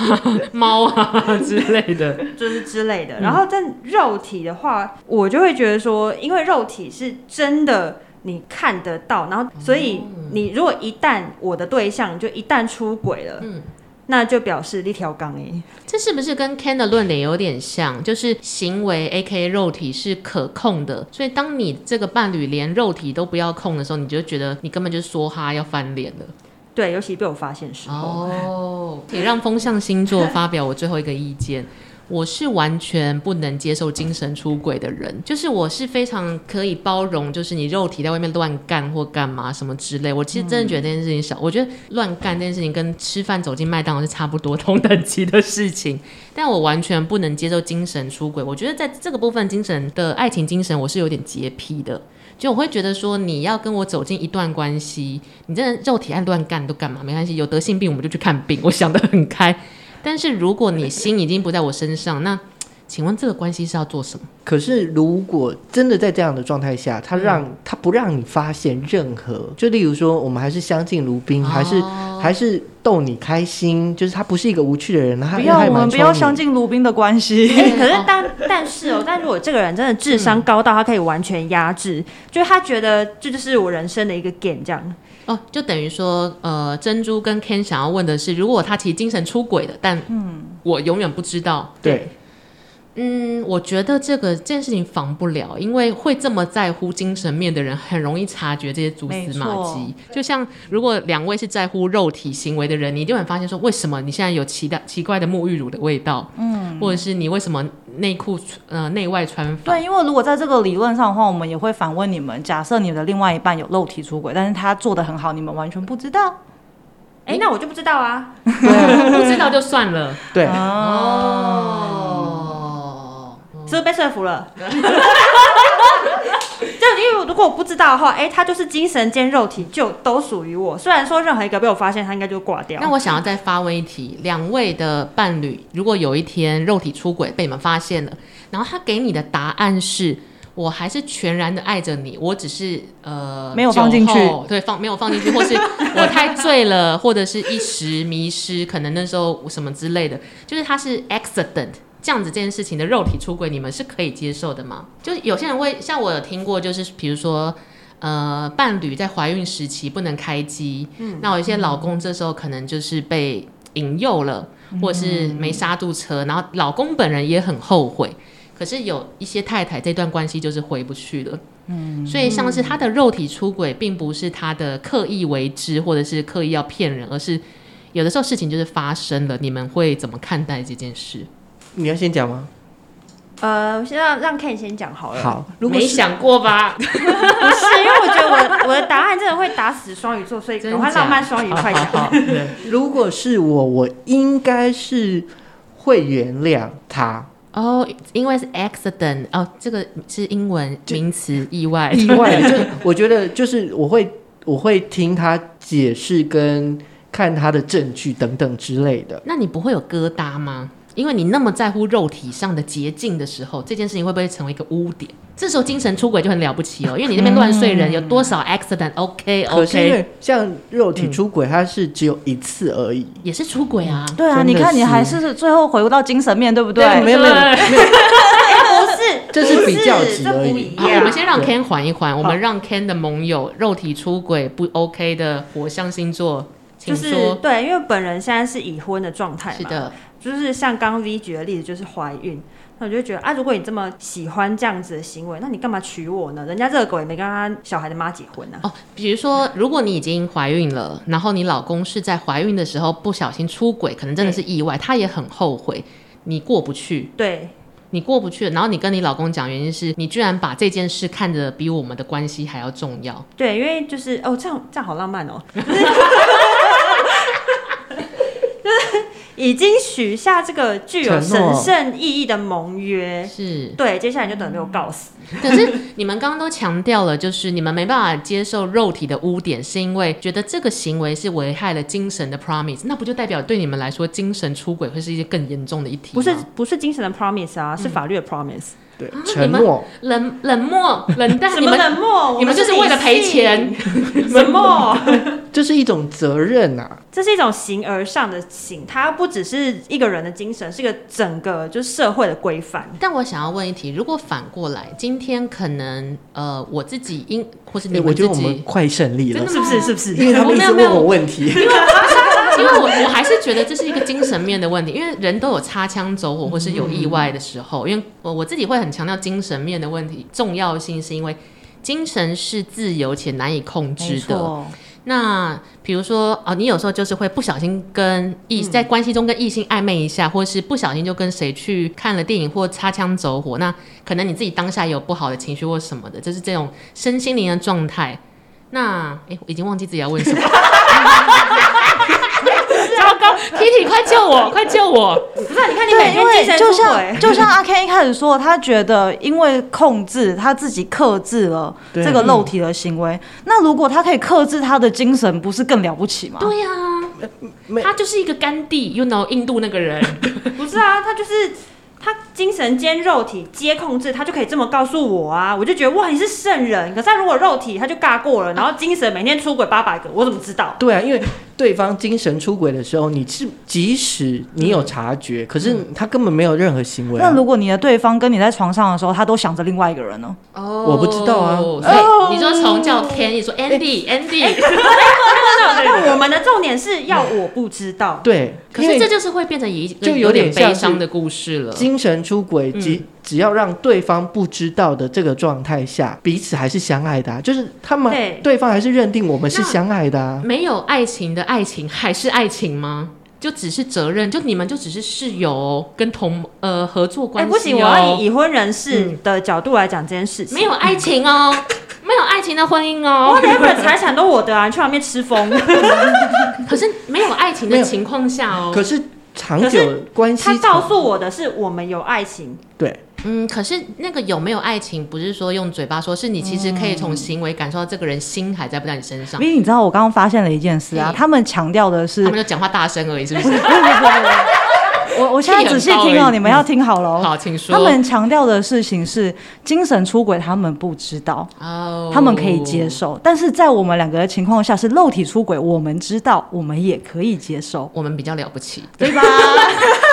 Speaker 1: 猫啊之类的，
Speaker 4: 就是之类的。然后在肉体的话，我就会觉得说，因为肉体是真的，你看得到，然后所以你如果一旦我的对象就一旦出轨了，嗯，那就表示一条杠诶。
Speaker 1: 这是不是跟 Ken 的论点有点像？就是行为 aka 肉体是可控的，所以当你这个伴侣连肉体都不要控的时候，你就觉得你根本就是说哈要翻脸了。
Speaker 4: 对，尤其被我发现时候。
Speaker 1: 哦，也让风象星座发表我最后一个意见。我是完全不能接受精神出轨的人，就是我是非常可以包容，就是你肉体在外面乱干或干嘛什么之类。我其实真的觉得这件事情小，我觉得乱干这件事情跟吃饭走进麦当劳是差不多同等级的事情，但我完全不能接受精神出轨。我觉得在这个部分，精神的爱情精神，我是有点洁癖的，就我会觉得说，你要跟我走进一段关系，你真的肉体爱乱干都干嘛？没关系，有得性病我们就去看病，我想得很开。但是如果你心已经不在我身上，那 请问这个关系是要做什么？
Speaker 2: 可是如果真的在这样的状态下，他让、嗯、他不让你发现任何，就例如说，我们还是相敬如宾，哦、还是还是逗你开心，就是他不是一个无趣的人。他
Speaker 3: 不要我们不要相敬如宾的关系。
Speaker 4: 可是 但但是哦，但如果这个人真的智商高到他可以完全压制，嗯、就是他觉得这就是我人生的一个 game 这样。
Speaker 1: 哦，就等于说，呃，珍珠跟 Ken 想要问的是，如果他其实精神出轨了，但嗯，我永远不知道。
Speaker 2: 对，
Speaker 1: 嗯，我觉得这个这件事情防不了，因为会这么在乎精神面的人，很容易察觉这些蛛丝马迹。就像如果两位是在乎肉体行为的人，你就会发现说，为什么你现在有奇的奇怪的沐浴乳的味道？嗯，或者是你为什么？内裤呃内外穿反。
Speaker 3: 对，因为如果在这个理论上的话，我们也会反问你们：假设你的另外一半有肉体出轨，但是他做的很好，你们完全不知道。
Speaker 4: 哎、欸，那我就不知道啊。
Speaker 1: 对，不知道就算了。
Speaker 2: 对。
Speaker 1: 哦。
Speaker 4: 是不是被说服了？就因为如果我不知道的话，哎、欸，他就是精神兼肉体就都属于我。虽然说任何一个被我发现，他应该就挂掉。
Speaker 1: 那我想要再发问一题：两位的伴侣，如果有一天肉体出轨被你们发现了，然后他给你的答案是我还是全然的爱着你，我只是呃
Speaker 3: 没有放进去，
Speaker 1: 对，放没有放进去，或是 我太醉了，或者是一时迷失，可能那时候什么之类的，就是他是 accident 这样子这件事情的肉体出轨，你们是可以接受的吗？就是有些人会像我有听过，就是比如说呃伴侣在怀孕时期不能开机，嗯，那有一些老公这时候可能就是被引诱了，嗯、或者是没刹住车，然后老公本人也很后悔。可是有一些太太这段关系就是回不去了，嗯，所以像是他的肉体出轨，并不是他的刻意为之，或者是刻意要骗人，而是有的时候事情就是发生了，你们会怎么看待这件事？
Speaker 2: 你要先讲吗？
Speaker 4: 呃，先让让 Ken 先讲好了。
Speaker 2: 好，
Speaker 1: 没想过吧？
Speaker 4: 不是，因为我觉得我我的答案真的会打死双鱼座，所以赶快浪漫双鱼快讲。
Speaker 2: 如果是我，我应该是会原谅他。
Speaker 1: 哦，oh, 因为是 accident 哦，这个是英文名词，意外，
Speaker 2: 意外的。就我觉得，就是我会我会听他解释跟看他的证据等等之类的。
Speaker 1: 那你不会有疙瘩吗？因为你那么在乎肉体上的洁净的时候，这件事情会不会成为一个污点？这时候精神出轨就很了不起哦，因为你那边乱睡人有多少 accident？OK，OK。
Speaker 2: 可是因为像肉体出轨，它是只有一次而已，
Speaker 1: 也是出轨啊。
Speaker 3: 对啊，你看你还是最后回不到精神面对不对？
Speaker 2: 没有没有没有，
Speaker 4: 不是，
Speaker 2: 这是比较级而已。
Speaker 1: 我们先让 Ken 缓一缓，我们让 Ken 的盟友肉体出轨不 OK 的火象星座，
Speaker 4: 就是对，因为本人现在是已婚的状态嘛。
Speaker 1: 是的。
Speaker 4: 就是像刚刚 V 举的例子，就是怀孕，那我就觉得啊，如果你这么喜欢这样子的行为，那你干嘛娶我呢？人家这个狗也没跟他小孩的妈结婚呢、啊。哦，比
Speaker 1: 如说，如果你已经怀孕了，然后你老公是在怀孕的时候不小心出轨，可能真的是意外，他也很后悔，你过不去。
Speaker 4: 对，
Speaker 1: 你过不去，然后你跟你老公讲，原因是你居然把这件事看得比我们的关系还要重要。
Speaker 4: 对，因为就是哦，这样这样好浪漫哦。已经许下这个具有神圣意义的盟约，是对，接下来就等着被我告死。
Speaker 1: 可是你们刚刚都强调了，就是你们没办法接受肉体的污点，是因为觉得这个行为是危害了精神的 promise，那不就代表对你们来说，精神出轨会是一些更严重的一题？
Speaker 4: 不是，不是精神的 promise 啊，是法律的 promise。嗯
Speaker 2: 对，沉默、
Speaker 1: 冷冷漠、冷淡，
Speaker 4: 你们冷漠？
Speaker 1: 你们就是为了赔钱，
Speaker 4: 冷漠，
Speaker 2: 这是一种责任啊！
Speaker 4: 这是一种形而上的形，它不只是一个人的精神，是一个整个就是社会的规范。
Speaker 1: 但我想要问一题：如果反过来，今天可能呃，我自己因或是你们
Speaker 2: 自己，我觉得我们快胜利了，
Speaker 4: 是不是？是不是？
Speaker 2: 因为他们一直问我问题。
Speaker 1: 因为我我还是觉得这是一个精神面的问题，因为人都有擦枪走火或是有意外的时候。因为我我自己会很强调精神面的问题重要性，是因为精神是自由且难以控制的。那比如说哦，你有时候就是会不小心跟异在关系中跟异性暧昧一下，或是不小心就跟谁去看了电影或擦枪走火，那可能你自己当下有不好的情绪或什么的，就是这种身心灵的状态。那哎，我已经忘记自己要问什么。Kitty，快救我，快救我！
Speaker 4: 不是，你看你每天精神出轨，
Speaker 3: 就像就像阿 Ken 一开始说，他觉得因为控制他自己克制了这个肉体的行为，那如果他可以克制他的精神，不是更了不起吗？
Speaker 1: 对呀，他就是一个甘地，you know，印度那个人，
Speaker 4: 不是啊，他就是。他精神兼肉体皆控制，他就可以这么告诉我啊！我就觉得哇，你是圣人。可是他如果肉体他就尬过了，然后精神每天出轨八百个，我怎么知道？
Speaker 2: 对啊，因为对方精神出轨的时候，你是即使你有察觉，嗯、可是他根本没有任何行为、啊。
Speaker 3: 那如果你的对方跟你在床上的时候，他都想着另外一个人呢？
Speaker 2: 哦，我不知道啊。
Speaker 1: 所以你说从叫 Ken，你说 Andy，Andy。
Speaker 4: 那 我们的重点是要我不知道。
Speaker 2: 对，
Speaker 1: 可是这就是会变成一
Speaker 2: 就有点
Speaker 1: 悲伤的故事了。
Speaker 2: 精神出轨，只只要让对方不知道的这个状态下，彼此还是相爱的，就是他们对方还是认定我们是相爱的。
Speaker 1: 没有爱情的爱情还是爱情吗？就只是责任？就你们就只是室友跟同呃合作关系？哎，
Speaker 4: 不行，我要以已婚人士的角度来讲这件事情。
Speaker 1: 没有爱情哦。没有爱情的婚姻哦，
Speaker 4: 我连本财产都我的啊，你去外面吃风。
Speaker 1: 可是没有爱情的情况下哦，
Speaker 2: 可是长久关系，
Speaker 4: 他告诉我的是我们有爱情。
Speaker 2: 对，
Speaker 1: 嗯，可是那个有没有爱情，不是说用嘴巴说，是你其实可以从行为感受到这个人心还在不在你身上。
Speaker 3: 因为你知道，我刚刚发现了一件事啊，他们强调的是，
Speaker 1: 他们就讲话大声而已，是不是？
Speaker 3: 我我现在仔细听哦，你们要听好了哦。
Speaker 1: 好，请说。
Speaker 3: 他们强调的事情是精神出轨，他们不知道，哦，他们可以接受。但是在我们两个的情况下是肉体出轨，我们知道，我们也可以接受，
Speaker 1: 我们比较了不起，
Speaker 3: 对吧？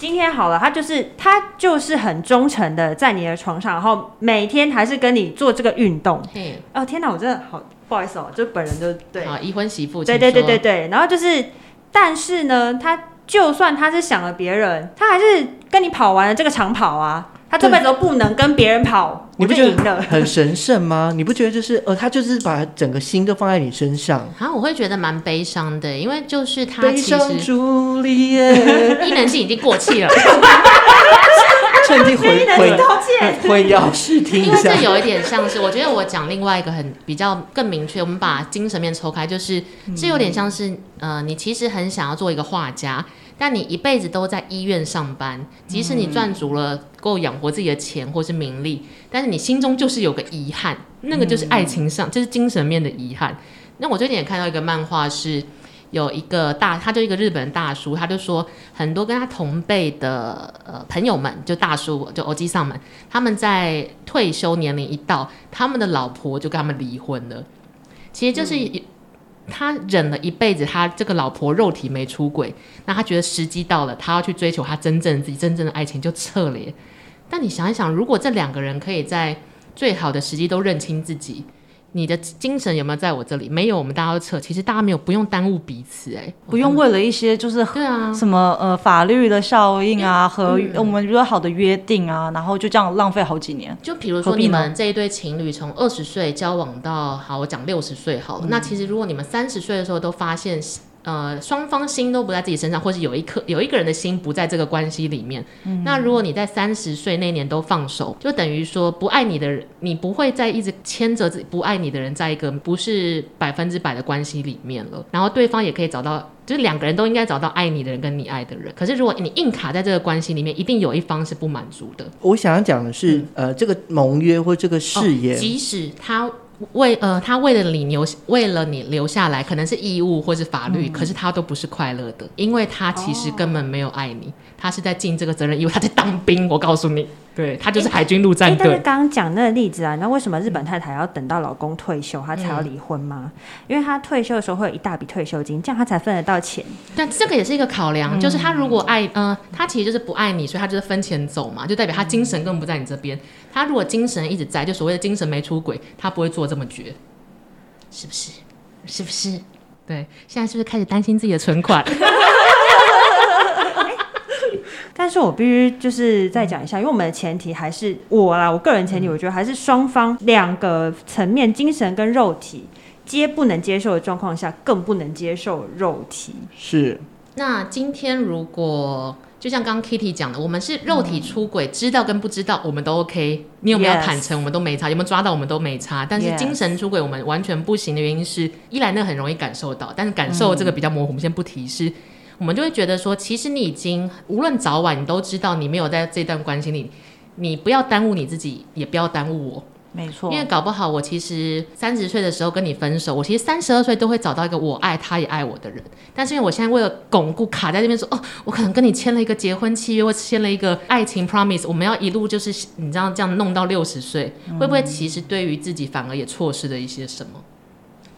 Speaker 4: 今天好了，他就是他就是很忠诚的在你的床上，然后每天还是跟你做这个运动。
Speaker 1: 嗯，
Speaker 4: 哦天哪，我真的好不好意思哦，就本人就对，
Speaker 1: 啊，已婚媳妇，
Speaker 4: 对对对对对，然后就是，但是呢，他就算他是想了别人，他还是跟你跑完了这个长跑啊。他这辈子都不能跟别人跑，
Speaker 2: 你不觉得很神圣吗？你不觉得就是呃，他就是把整个心都放在你身上
Speaker 1: 啊？我会觉得蛮悲伤的，因为就是他其实
Speaker 2: 悲伤朱丽叶，
Speaker 1: 伊能静已经过气了，
Speaker 2: 趁机回回
Speaker 4: 道歉，
Speaker 2: 回要试听一下。
Speaker 1: 因为这有一点像是，我觉得我讲另外一个很比较更明确，我们把精神面抽开，就是这有点像是呃，你其实很想要做一个画家。但你一辈子都在医院上班，即使你赚足了够养活自己的钱或是名利，但是你心中就是有个遗憾，那个就是爱情上，就是精神面的遗憾。那我最近也看到一个漫画，是有一个大，他就一个日本大叔，他就说很多跟他同辈的呃朋友们，就大叔就欧吉桑们，他们在退休年龄一到，他们的老婆就跟他们离婚了。其实就是。嗯他忍了一辈子，他这个老婆肉体没出轨，那他觉得时机到了，他要去追求他真正自己真正的爱情，就撤离。但你想一想，如果这两个人可以在最好的时机都认清自己。你的精神有没有在我这里？没有，我们大家都撤。其实大家没有不用耽误彼此，哎，
Speaker 3: 不用为了一些就是对啊什么呃法律的效应啊和我们约好的约定啊，然后就这样浪费好几年。
Speaker 1: 就比如说你们这一对情侣从二十岁交往到好，我讲六十岁好了。那其实如果你们三十岁的时候都发现。呃，双方心都不在自己身上，或是有一颗有一个人的心不在这个关系里面。嗯、那如果你在三十岁那年都放手，就等于说不爱你的人，你不会再一直牵着自己不爱你的人在一个不是百分之百的关系里面了。然后对方也可以找到，就是两个人都应该找到爱你的人跟你爱的人。可是如果你硬卡在这个关系里面，一定有一方是不满足的。
Speaker 2: 我想要讲的是，嗯、呃，这个盟约或这个誓言，
Speaker 1: 哦，即使他。为呃，他为了你留，为了你留下来，可能是义务或是法律，嗯、可是他都不是快乐的，因为他其实根本没有爱你，哦、他是在尽这个责任因为，他在当兵。我告诉你。对，他就是海军陆战队。
Speaker 4: 但是刚刚讲那个例子啊，那为什么日本太太要等到老公退休，她才要离婚吗？嗯、因为她退休的时候会有一大笔退休金，这样她才分得到钱。
Speaker 1: 但这个也是一个考量，嗯、就是他如果爱，嗯、呃，他其实就是不爱你，所以他就是分钱走嘛，就代表他精神根本不在你这边。他如果精神一直在，就所谓的精神没出轨，他不会做这么绝，是不是？是不是？对，现在是不是开始担心自己的存款？
Speaker 4: 但是我必须就是再讲一下，因为我们的前提还是我啦，我个人前提，我觉得还是双方两个层面，精神跟肉体皆不能接受的状况下，更不能接受肉体。
Speaker 2: 是。
Speaker 1: 那今天如果就像刚刚 Kitty 讲的，我们是肉体出轨，嗯、知道跟不知道我们都 OK，你有没有坦诚，我们都没差，有没有抓到我们都没差。但是精神出轨我们完全不行的原因是，一来那很容易感受到，但是感受这个比较模糊，我们先不提示。我们就会觉得说，其实你已经无论早晚，你都知道你没有在这段关系里，你不要耽误你自己，也不要耽误我。
Speaker 3: 没错，
Speaker 1: 因为搞不好我其实三十岁的时候跟你分手，我其实三十二岁都会找到一个我爱他也爱我的人。但是因为我现在为了巩固卡在这边说，哦，我可能跟你签了一个结婚契约，或签了一个爱情 promise，我们要一路就是你知道这样弄到六十岁，嗯、会不会其实对于自己反而也错失了一些什么？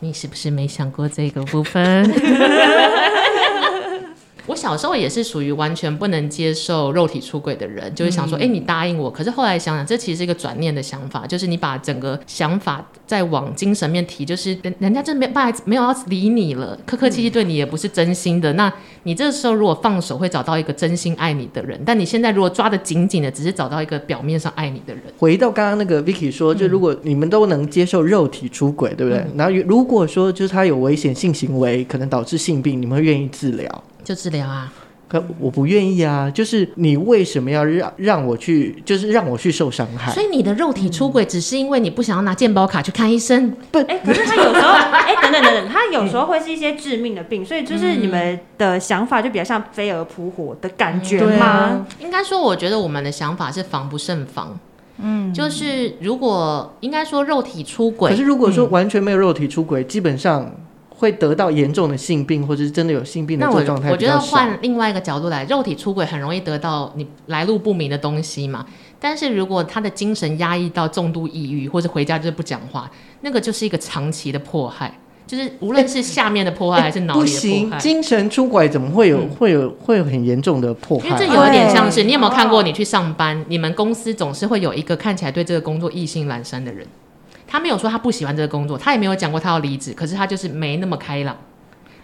Speaker 1: 你是不是没想过这个部分？我小时候也是属于完全不能接受肉体出轨的人，就是想说，哎、嗯欸，你答应我。可是后来想想，这其实是一个转念的想法，就是你把整个想法再往精神面提，就是人人家真没办法没有要理你了，客客气气对你也不是真心的。嗯、那你这个时候如果放手，会找到一个真心爱你的人。但你现在如果抓得紧紧的，只是找到一个表面上爱你的人。
Speaker 2: 回到刚刚那个 Vicky 说，就如果你们都能接受肉体出轨，对不对？嗯、然后如果说就是他有危险性行为，可能导致性病，你们会愿意治疗？
Speaker 1: 就治疗啊。
Speaker 2: 可我不愿意啊！就是你为什么要让让我去，就是让我去受伤害？
Speaker 1: 所以你的肉体出轨，只是因为你不想要拿健保卡去看医生？
Speaker 4: 不，哎，可是他有时候，哎，等等等等，他有时候会是一些致命的病，所以就是你们的想法就比较像飞蛾扑火的感觉吗？嗯啊、
Speaker 1: 应该说，我觉得我们的想法是防不胜防。嗯，就是如果应该说肉体出轨，
Speaker 2: 可是如果说完全没有肉体出轨，嗯、基本上。会得到严重的性病，或者是真的有性病的这种状态比较少。
Speaker 1: 我觉得换另外一个角度来，肉体出轨很容易得到你来路不明的东西嘛。但是如果他的精神压抑到重度抑郁，或者回家就是不讲话，那个就是一个长期的迫害。就是无论是下面的破坏还是脑里的破坏，不行，
Speaker 2: 精神出轨怎么会有、嗯、会有会有很严重的破坏？
Speaker 1: 因为这有一点像是，你有没有看过？你去上班，哦、你们公司总是会有一个看起来对这个工作意兴阑珊的人，他没有说他不喜欢这个工作，他也没有讲过他要离职，可是他就是没那么开朗。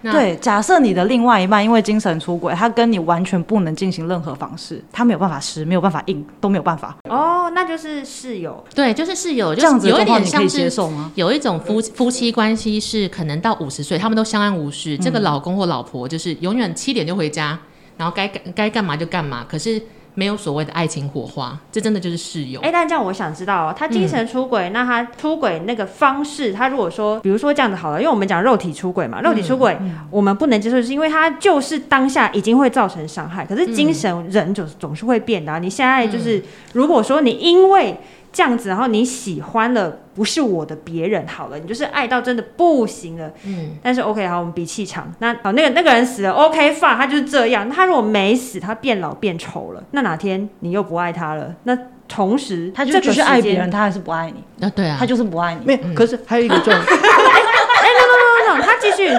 Speaker 3: 对，假设你的另外一半因为精神出轨，他跟你完全不能进行任何方式，他没有办法湿，没有办法硬，都没有办法。
Speaker 4: 哦，那就是室友。
Speaker 1: 对，就是室友，就是、
Speaker 3: 这样子
Speaker 1: 有一点像是
Speaker 3: 接受吗？
Speaker 1: 有一种夫夫妻关系是可能到五十岁，他们都相安无事、嗯，这个老公或老婆就是永远七点就回家，然后该该干嘛就干嘛，可是。没有所谓的爱情火花，这真的就是室友。
Speaker 4: 哎，但这样我想知道哦，他精神出轨、嗯，那他出轨那个方式，他如果说，比如说这样子好了，因为我们讲肉体出轨嘛，肉体出轨、嗯、我们不能接受，是因为他就是当下已经会造成伤害，可是精神人总总是会变的、啊。你现在就是，如果说你因为。这样子，然后你喜欢了不是我的别人，好了，你就是爱到真的不行了。嗯，但是 OK，好，我们比气场。那好，那个那个人死了，OK，fine，他就是这样。他如果没死，他变老变丑了，那哪天你又不爱他了？那同时
Speaker 3: 他就只是爱别人，他还是不爱你？
Speaker 1: 啊，对啊，
Speaker 3: 他就是不爱你。
Speaker 2: 没有，嗯、可是还有一个状态。
Speaker 4: 他继续，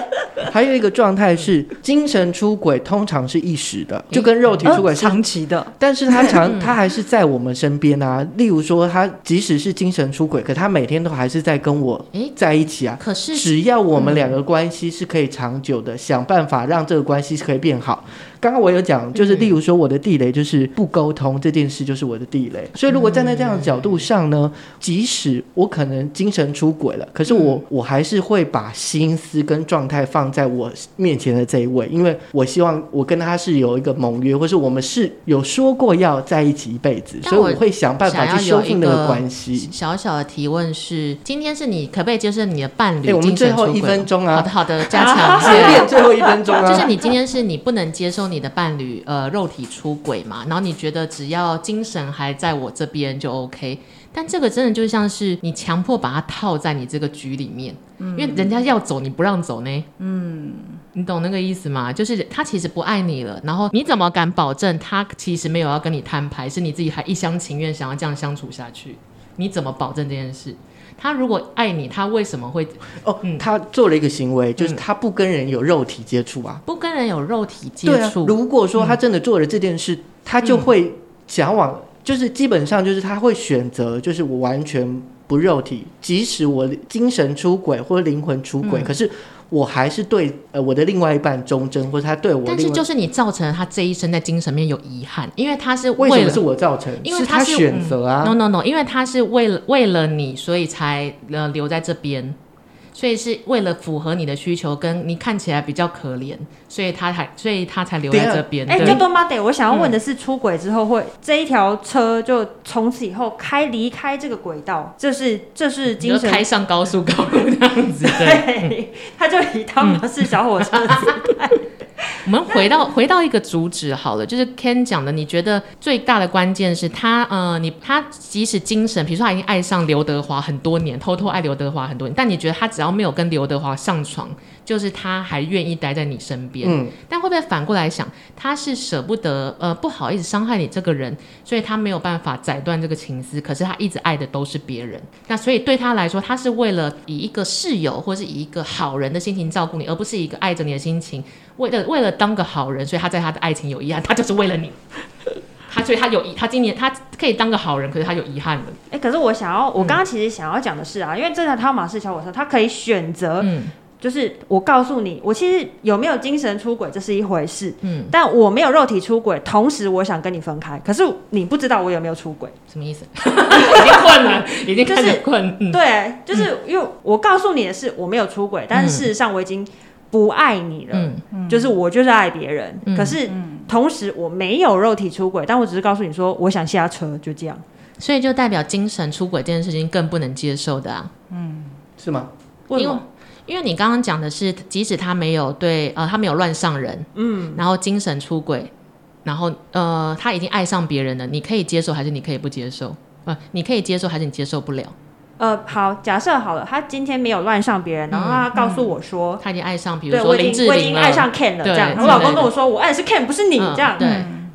Speaker 2: 还有一个状态是精神出轨，通常是一时的，就跟肉体出轨是
Speaker 3: 长期的。
Speaker 2: 但是他长，他还是在我们身边啊。例如说，他即使是精神出轨，可他每天都还是在跟我在一起啊。可是只要我们两个关系是可以长久的，想办法让这个关系是可以变好。刚刚我有讲，就是例如说我的地雷就是不沟通这件事，就是我的地雷。所以如果站在这样的角度上呢，即使我可能精神出轨了，可是我我还是会把心思跟状态放在我面前的这一位，因为我希望我跟他是有一个盟约，或是我们是有说过要在一起一辈子，所以我会想办法去修复那个关系。
Speaker 1: 小小的提问是：今天是你可不可以接受你的伴侣？
Speaker 2: 欸，我们最后一分钟啊，
Speaker 1: 好的好的，加强
Speaker 2: 结辩最后一分钟啊，
Speaker 1: 就是你今天是你不能接受。你的伴侣呃肉体出轨嘛，然后你觉得只要精神还在我这边就 OK，但这个真的就像是你强迫把他套在你这个局里面，嗯，因为人家要走你不让走呢，嗯，你懂那个意思吗？就是他其实不爱你了，然后你怎么敢保证他其实没有要跟你摊牌，是你自己还一厢情愿想要这样相处下去？你怎么保证这件事？他如果爱你，他为什么会？
Speaker 2: 哦，嗯、他做了一个行为，就是他不跟人有肉体接触啊，
Speaker 1: 不跟人有肉体接触。啊，
Speaker 2: 如果说他真的做了这件事，嗯、他就会想往，就是基本上就是他会选择，就是我完全不肉体，即使我精神出轨或者灵魂出轨，嗯、可是。我还是对呃我的另外一半忠贞，或者他对我。
Speaker 1: 但是就是你造成了他这一生在精神面有遗憾，因为他是为，
Speaker 2: 为什么是我造成？
Speaker 1: 因为他是，
Speaker 2: 选择啊。
Speaker 1: No no no，因为他是为了为了你，所以才呃留在这边。所以是为了符合你的需求，跟你看起来比较可怜，所以他才，所以他才留在这边。哎，
Speaker 4: 就多妈得，我想要问的是，出轨之后会、嗯、这一条车就从此以后开离开这个轨道，这是这是精神
Speaker 1: 开上高速公路这样子，
Speaker 4: 对，他就以汤姆是小火车的姿态。嗯
Speaker 1: 我们回到回到一个主旨好了，就是 Ken 讲的，你觉得最大的关键是他，呃，你他即使精神，比如说他已经爱上刘德华很多年，偷偷爱刘德华很多年，但你觉得他只要没有跟刘德华上床，就是他还愿意待在你身边。嗯，但会不会反过来想，他是舍不得，呃，不好意思伤害你这个人，所以他没有办法斩断这个情丝，可是他一直爱的都是别人。那所以对他来说，他是为了以一个室友或是以一个好人的心情照顾你，而不是一个爱着你的心情。为了为了当个好人，所以他在他的爱情有遗憾，他就是为了你，他所以他有遗，他今年他可以当个好人，可是他有遗憾了。
Speaker 4: 哎、欸，可是我想要，我刚刚其实想要讲的是啊，嗯、因为这台汤马士小火车，他可以选择，嗯，就是我告诉你，我其实有没有精神出轨这是一回事，嗯，但我没有肉体出轨，同时我想跟你分开，可是你不知道我有没有出轨，
Speaker 1: 什么意思？已经困了，已经开始困，
Speaker 4: 就是嗯、对，就是因为我告诉你的是我没有出轨，但是事实上我已经。不爱你了，嗯，就是我就是爱别人，嗯，可是同时我没有肉体出轨，但我只是告诉你说我想下车，就这样，
Speaker 1: 所以就代表精神出轨这件事情更不能接受的啊，
Speaker 2: 嗯，是吗？
Speaker 1: 因为因为你刚刚讲的是，即使他没有对呃他没有乱上人，嗯，然后精神出轨，然后呃他已经爱上别人了，你可以接受还是你可以不接受？呃，你可以接受还是你接受不了？
Speaker 4: 呃，好，假设好了，他今天没有乱上别人，然后他告诉我说、嗯、
Speaker 1: 他已经爱上，比如说林志玲了，
Speaker 4: 我已经爱上 Ken 了，这样。我老公跟我说，我爱的是 Ken，不是你，这样。
Speaker 1: 对。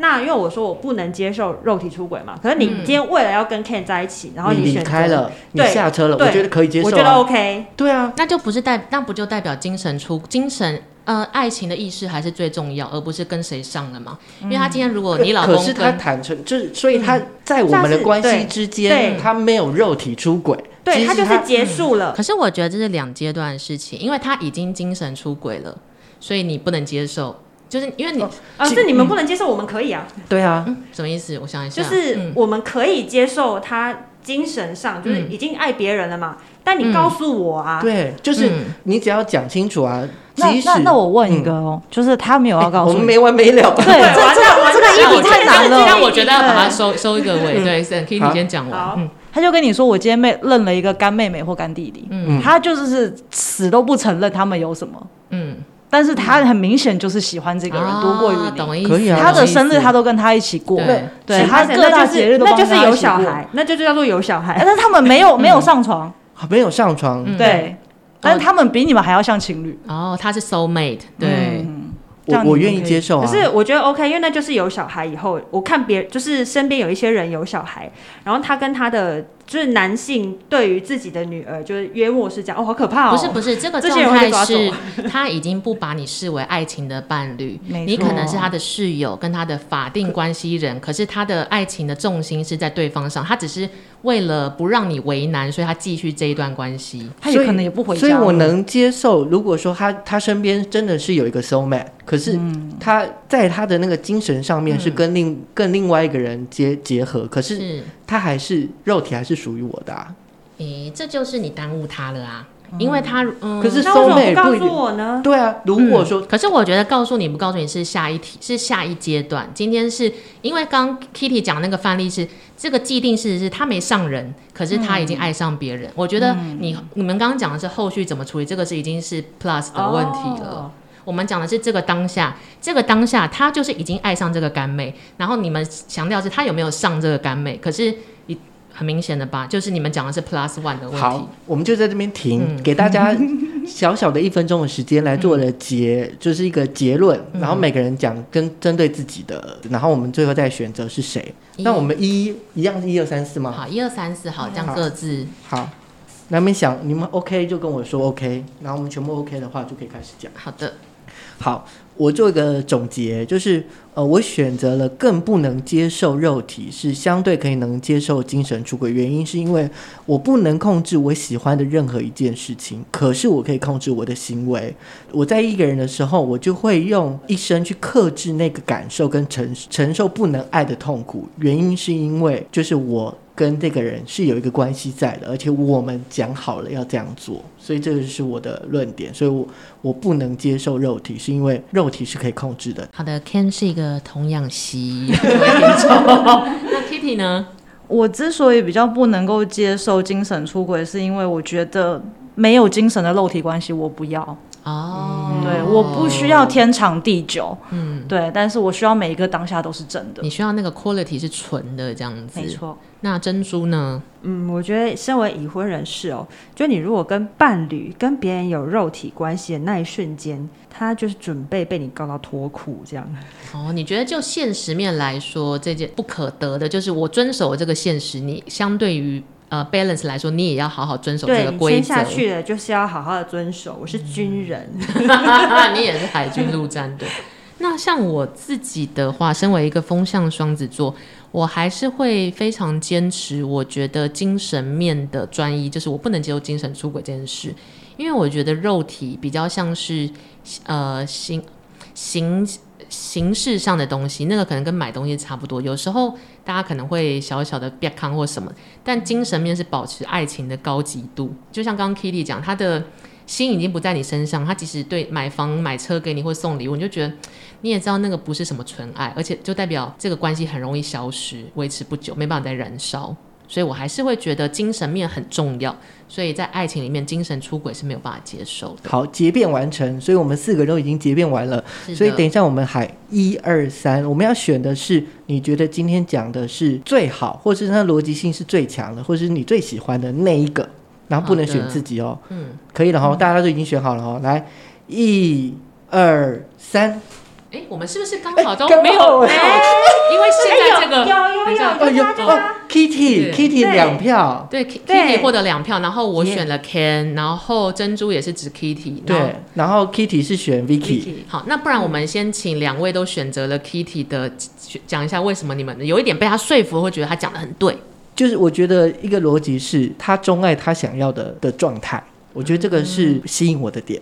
Speaker 4: 那因为我说我不能接受肉体出轨嘛，可是你今天为了要跟 Ken 在一起，然后你离
Speaker 2: 开了，你下车了，我觉得可以接受，
Speaker 4: 我觉得 OK。
Speaker 2: 对啊，
Speaker 1: 那就不是代，那不就代表精神出精神？呃，爱情的意识还是最重要，而不是跟谁上了嘛。因为他今天如果你老公，
Speaker 2: 可是他坦诚，就是所以他在我们的关系之间，他没有肉体出轨，
Speaker 4: 对他就是结束了。
Speaker 1: 可是我觉得这是两阶段的事情，因为他已经精神出轨了，所以你不能接受。就是因为你
Speaker 4: 啊，是你们不能接受，我们可以啊。
Speaker 2: 对啊，
Speaker 1: 什么意思？我想一下，
Speaker 4: 就是我们可以接受他精神上就是已经爱别人了嘛。但你告诉我啊，
Speaker 2: 对，就是你只要讲清楚啊。
Speaker 3: 那那那我问一个哦，就是他没有要告诉
Speaker 2: 我们没完没了。对，
Speaker 3: 这个这个议题太难了。
Speaker 1: 但我觉得要把它收收一个尾。对，Kitty 先讲完。
Speaker 3: 他就跟你说，我今天妹认了一个干妹妹或干弟弟，嗯，他就是死都不承认他们有什么，嗯。但是他很明显就是喜欢这个人多过于你，
Speaker 2: 可以啊。
Speaker 3: 他的生日他都跟他一起过，对，他各大节日都
Speaker 4: 那就是有小孩，那就叫做有小孩。
Speaker 3: 但是他们没有没有上床，
Speaker 2: 没有上床，
Speaker 3: 对。但是他们比你们还要像情侣。
Speaker 1: 哦，他是 soul mate，对。
Speaker 2: 我我愿意接受啊。
Speaker 4: 可是我觉得 OK，因为那就是有小孩以后，我看别就是身边有一些人有小孩，然后他跟他的。就是男性对于自己的女儿，就是约莫是这样哦，好可怕哦！
Speaker 1: 不是不是，这个状态是他已经不把你视为爱情的伴侣，你可能是他的室友，跟他的法定关系人，可是他的爱情的重心是在对方上，他只是为了不让你为难，所以他继续这一段关系，
Speaker 3: 他有可能也不回家。
Speaker 2: 所以我能接受，如果说他他身边真的是有一个 soul mate，可是他在他的那个精神上面是跟另跟另外一个人结结合，可是他还是肉体还是。属于我的，啊，
Speaker 1: 诶、欸，这就是你耽误他了啊！嗯、因为他，嗯，
Speaker 2: 可是收妹
Speaker 4: 不告诉我呢？
Speaker 2: 对啊，如果说、
Speaker 1: 嗯，可是我觉得告诉你不告诉你是下一题，是下一阶段。今天是因为刚 Kitty 讲那个范例是这个既定事实是他没上人，可是他已经爱上别人。嗯、我觉得你、嗯、你们刚刚讲的是后续怎么处理，这个是已经是 Plus 的问题了。哦、我们讲的是这个当下，这个当下他就是已经爱上这个干妹，然后你们强调是他有没有上这个干妹，可是。很明显的吧，就是你们讲的是 plus one 的问题。
Speaker 2: 好，我们就在这边停，嗯、给大家小小的一分钟的时间来做了结，嗯、就是一个结论。嗯、然后每个人讲跟针对自己的，然后我们最后再选择是谁。那我们一一样是一二三四吗？
Speaker 1: 好，一二三四，好，这样各自
Speaker 2: 好。好，那你们想，你们 OK 就跟我说 OK，然后我们全部 OK 的话就可以开始讲。
Speaker 1: 好的，
Speaker 2: 好。我做一个总结，就是呃，我选择了更不能接受肉体，是相对可以能接受精神出轨。原因是因为我不能控制我喜欢的任何一件事情，可是我可以控制我的行为。我在一个人的时候，我就会用一生去克制那个感受跟承承受不能爱的痛苦。原因是因为就是我。跟这个人是有一个关系在的，而且我们讲好了要这样做，所以这个是我的论点。所以我，我我不能接受肉体，是因为肉体是可以控制的。
Speaker 1: 好的，Ken 是一个童养媳，那 Kitty 呢？
Speaker 3: 我之所以比较不能够接受精神出轨，是因为我觉得没有精神的肉体关系，我不要。哦，嗯、对，我不需要天长地久，嗯，对，但是我需要每一个当下都是真的。
Speaker 1: 你需要那个 quality 是纯的这样子，
Speaker 3: 没错。
Speaker 1: 那珍珠呢？
Speaker 4: 嗯，我觉得身为已婚人士哦，就你如果跟伴侣跟别人有肉体关系的那一瞬间，他就是准备被你告到脱裤这样。
Speaker 1: 哦，你觉得就现实面来说，这件不可得的，就是我遵守这个现实，你相对于。呃，balance 来说，你也要好好遵守这个规则。签
Speaker 4: 下去的就是要好好的遵守。我是军人，
Speaker 1: 你也是海军陆战队。那像我自己的话，身为一个风象双子座，我还是会非常坚持。我觉得精神面的专一，就是我不能接受精神出轨这件事，因为我觉得肉体比较像是呃形形。形式上的东西，那个可能跟买东西差不多。有时候大家可能会小小的变康或什么，但精神面是保持爱情的高级度。就像刚刚 Kitty 讲，他的心已经不在你身上，他即使对买房买车给你或送礼物，你就觉得你也知道那个不是什么纯爱，而且就代表这个关系很容易消失，维持不久，没办法再燃烧。所以我还是会觉得精神面很重要。所以在爱情里面，精神出轨是没有办法接受的。
Speaker 2: 好，结辩完成，所以我们四个都已经结辩完了。所以等一下我们喊一二三，我们要选的是你觉得今天讲的是最好，或是它逻辑性是最强的，或是你最喜欢的那一个，然后不能选自己哦。嗯，可以了哈，大家都已经选好了哦。来，一二三。
Speaker 1: 哎，我们是不是刚好都没有？没有，因为现在这个
Speaker 3: 有有有有
Speaker 2: 哦，Kitty Kitty 两票，
Speaker 1: 对 Kitty 获得两票，然后我选了 Ken，然后珍珠也是指 Kitty，
Speaker 2: 对，然后 Kitty 是选 Vicky。
Speaker 1: 好，那不然我们先请两位都选择了 Kitty 的，讲一下为什么你们有一点被他说服，会觉得他讲的很对。
Speaker 2: 就是我觉得一个逻辑是他钟爱他想要的的状态，我觉得这个是吸引我的点。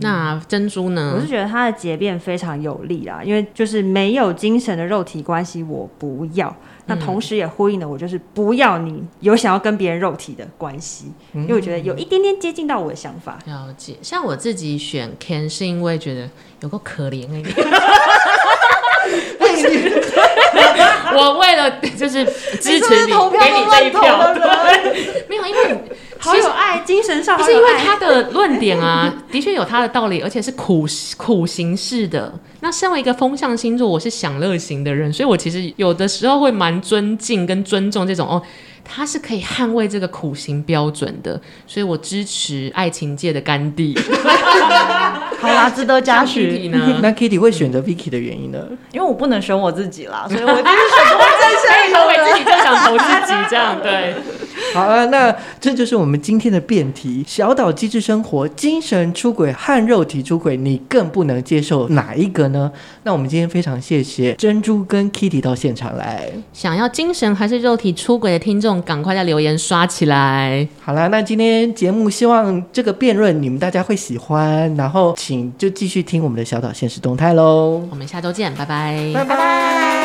Speaker 1: 那珍珠呢？
Speaker 4: 我是觉得它的结辩非常有力啦，因为就是没有精神的肉体关系，我不要。那同时也呼应了我，就是不要你有想要跟别人肉体的关系，因为我觉得有一点点接近到我的想法。
Speaker 1: 了解，像我自己选 Ken 是因为觉得有个可怜哎。我为了就是支持你，给你这一票，对，没有，因为
Speaker 4: 好有爱，精神上
Speaker 1: 不是因为他的论点啊，的确有他的道理，而且是苦苦行式的。那身为一个风象星座，我是享乐型的人，所以我其实有的时候会蛮尊敬跟尊重这种哦。他是可以捍卫这个苦行标准的，所以我支持爱情界的甘地。
Speaker 3: 好啦，值得嘉许。
Speaker 2: 那 Kitty 会选择 Vicky 的原因呢？
Speaker 3: 因为我不能选我自己啦，所以我就是选择在
Speaker 1: 选投给自己，就想投自己这样。对，
Speaker 2: 好啊，那这就是我们今天的辩题：小岛机智生活，精神出轨和肉体出轨，你更不能接受哪一个呢？那我们今天非常谢谢珍珠跟 Kitty 到现场来。
Speaker 1: 想要精神还是肉体出轨的听众，赶快在留言刷起来！
Speaker 2: 好啦，那今天节目希望这个辩论你们大家会喜欢，然后请就继续听我们的小岛现实动态喽。
Speaker 1: 我们下周见，拜拜，
Speaker 2: 拜拜。